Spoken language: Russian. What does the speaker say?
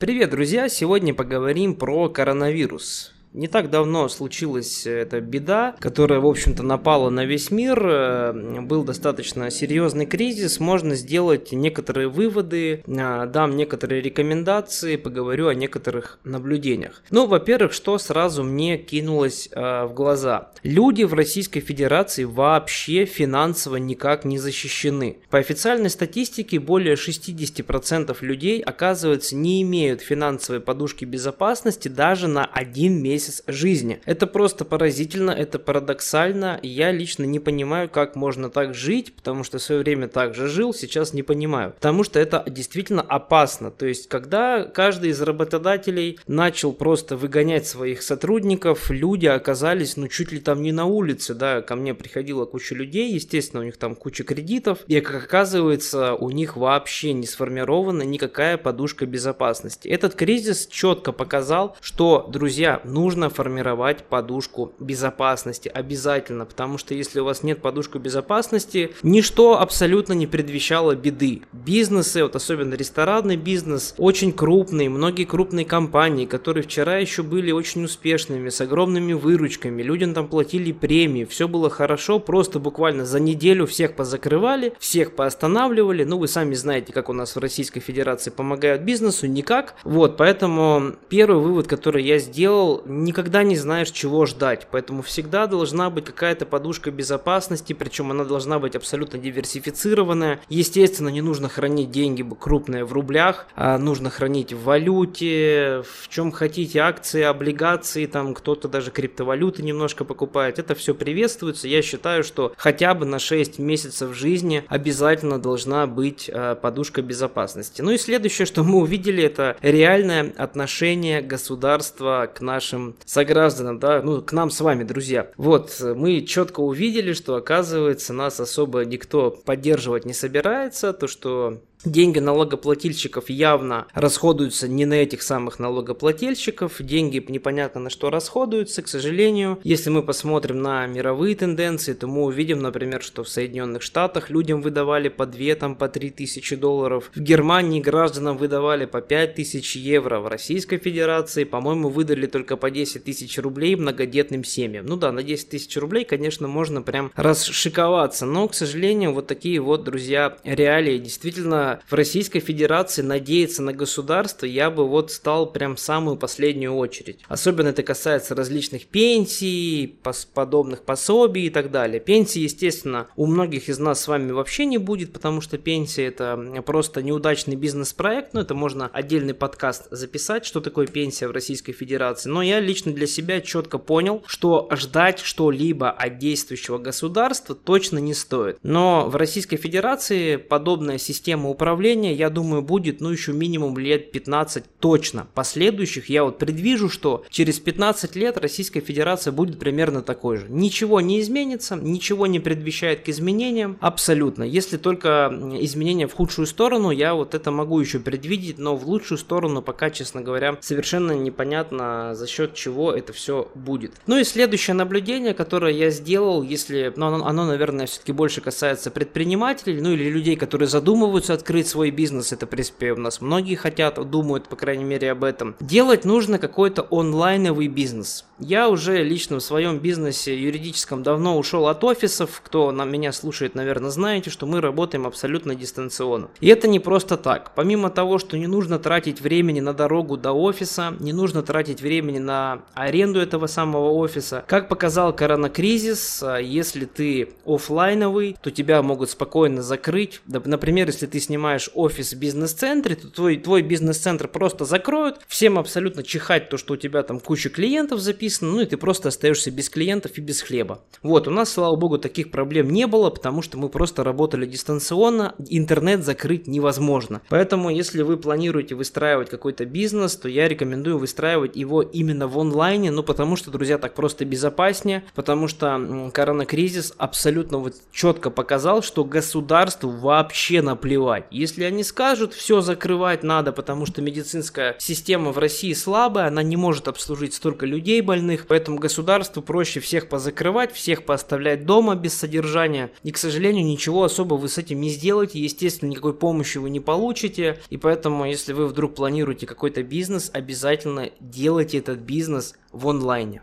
Привет, друзья! Сегодня поговорим про коронавирус. Не так давно случилась эта беда, которая, в общем-то, напала на весь мир. Э, был достаточно серьезный кризис. Можно сделать некоторые выводы, э, дам некоторые рекомендации, поговорю о некоторых наблюдениях. Ну, во-первых, что сразу мне кинулось э, в глаза. Люди в Российской Федерации вообще финансово никак не защищены. По официальной статистике, более 60% людей, оказывается, не имеют финансовой подушки безопасности даже на один месяц месяц жизни. Это просто поразительно, это парадоксально. Я лично не понимаю, как можно так жить, потому что в свое время так же жил, сейчас не понимаю. Потому что это действительно опасно. То есть, когда каждый из работодателей начал просто выгонять своих сотрудников, люди оказались, ну, чуть ли там не на улице, да, ко мне приходила куча людей, естественно, у них там куча кредитов, и, как оказывается, у них вообще не сформирована никакая подушка безопасности. Этот кризис четко показал, что, друзья, нужно нужно формировать подушку безопасности обязательно, потому что если у вас нет подушки безопасности, ничто абсолютно не предвещало беды. Бизнесы, вот особенно ресторанный бизнес, очень крупные, многие крупные компании, которые вчера еще были очень успешными, с огромными выручками, людям там платили премии, все было хорошо, просто буквально за неделю всех позакрывали, всех поостанавливали, ну вы сами знаете, как у нас в Российской Федерации помогают бизнесу, никак. Вот, поэтому первый вывод, который я сделал, никогда не знаешь, чего ждать. Поэтому всегда должна быть какая-то подушка безопасности, причем она должна быть абсолютно диверсифицированная. Естественно, не нужно хранить деньги крупные в рублях, а нужно хранить в валюте, в чем хотите, акции, облигации, там кто-то даже криптовалюты немножко покупает. Это все приветствуется. Я считаю, что хотя бы на 6 месяцев жизни обязательно должна быть а, подушка безопасности. Ну и следующее, что мы увидели, это реальное отношение государства к нашим согражданам, да, ну, к нам с вами, друзья. Вот, мы четко увидели, что, оказывается, нас особо никто поддерживать не собирается, то, что Деньги налогоплательщиков явно расходуются не на этих самых налогоплательщиков, деньги непонятно на что расходуются, к сожалению. Если мы посмотрим на мировые тенденции, то мы увидим, например, что в Соединенных Штатах людям выдавали по 2, там, по 3 тысячи долларов, в Германии гражданам выдавали по 5 тысяч евро, в Российской Федерации, по-моему, выдали только по 10 тысяч рублей многодетным семьям. Ну да, на 10 тысяч рублей, конечно, можно прям расшиковаться, но, к сожалению, вот такие вот, друзья, реалии действительно в Российской Федерации надеяться на государство, я бы вот стал прям в самую последнюю очередь. Особенно это касается различных пенсий, подобных пособий и так далее. Пенсии, естественно, у многих из нас с вами вообще не будет, потому что пенсия это просто неудачный бизнес-проект, но это можно отдельный подкаст записать, что такое пенсия в Российской Федерации. Но я лично для себя четко понял, что ждать что-либо от действующего государства точно не стоит. Но в Российской Федерации подобная система управления, я думаю, будет, ну, еще минимум лет 15 точно. Последующих я вот предвижу, что через 15 лет Российская Федерация будет примерно такой же. Ничего не изменится, ничего не предвещает к изменениям, абсолютно. Если только изменения в худшую сторону, я вот это могу еще предвидеть, но в лучшую сторону пока, честно говоря, совершенно непонятно за счет чего это все будет. Ну и следующее наблюдение, которое я сделал, если, ну, оно, оно наверное, все-таки больше касается предпринимателей, ну или людей, которые задумываются открыть свой бизнес, это, в принципе, у нас многие хотят, думают, по крайней мере, об этом. Делать нужно какой-то онлайновый бизнес. Я уже лично в своем бизнесе юридическом давно ушел от офисов. Кто на меня слушает, наверное, знаете, что мы работаем абсолютно дистанционно. И это не просто так. Помимо того, что не нужно тратить времени на дорогу до офиса, не нужно тратить времени на аренду этого самого офиса. Как показал коронакризис, а, если ты офлайновый, то тебя могут спокойно закрыть. Например, если ты снимаешь офис в бизнес-центре, то твой, твой бизнес-центр просто закроют, всем абсолютно чихать то, что у тебя там куча клиентов записано, ну и ты просто остаешься без клиентов и без хлеба. Вот, у нас, слава богу, таких проблем не было, потому что мы просто работали дистанционно, интернет закрыть невозможно. Поэтому, если вы планируете выстраивать какой-то бизнес, то я рекомендую выстраивать его именно в онлайне, ну потому что, друзья, так просто безопаснее, потому что коронакризис абсолютно вот четко показал, что государству вообще наплевать Если они скажут, все закрывать надо, потому что медицинская система в России слабая, она не может обслужить столько людей больных, поэтому государству проще всех позакрывать, всех поставлять дома без содержания. И, к сожалению, ничего особо вы с этим не сделаете, естественно, никакой помощи вы не получите, и поэтому, если вы вдруг планируете какой-то бизнес, обязательно делайте этот бизнес в онлайне.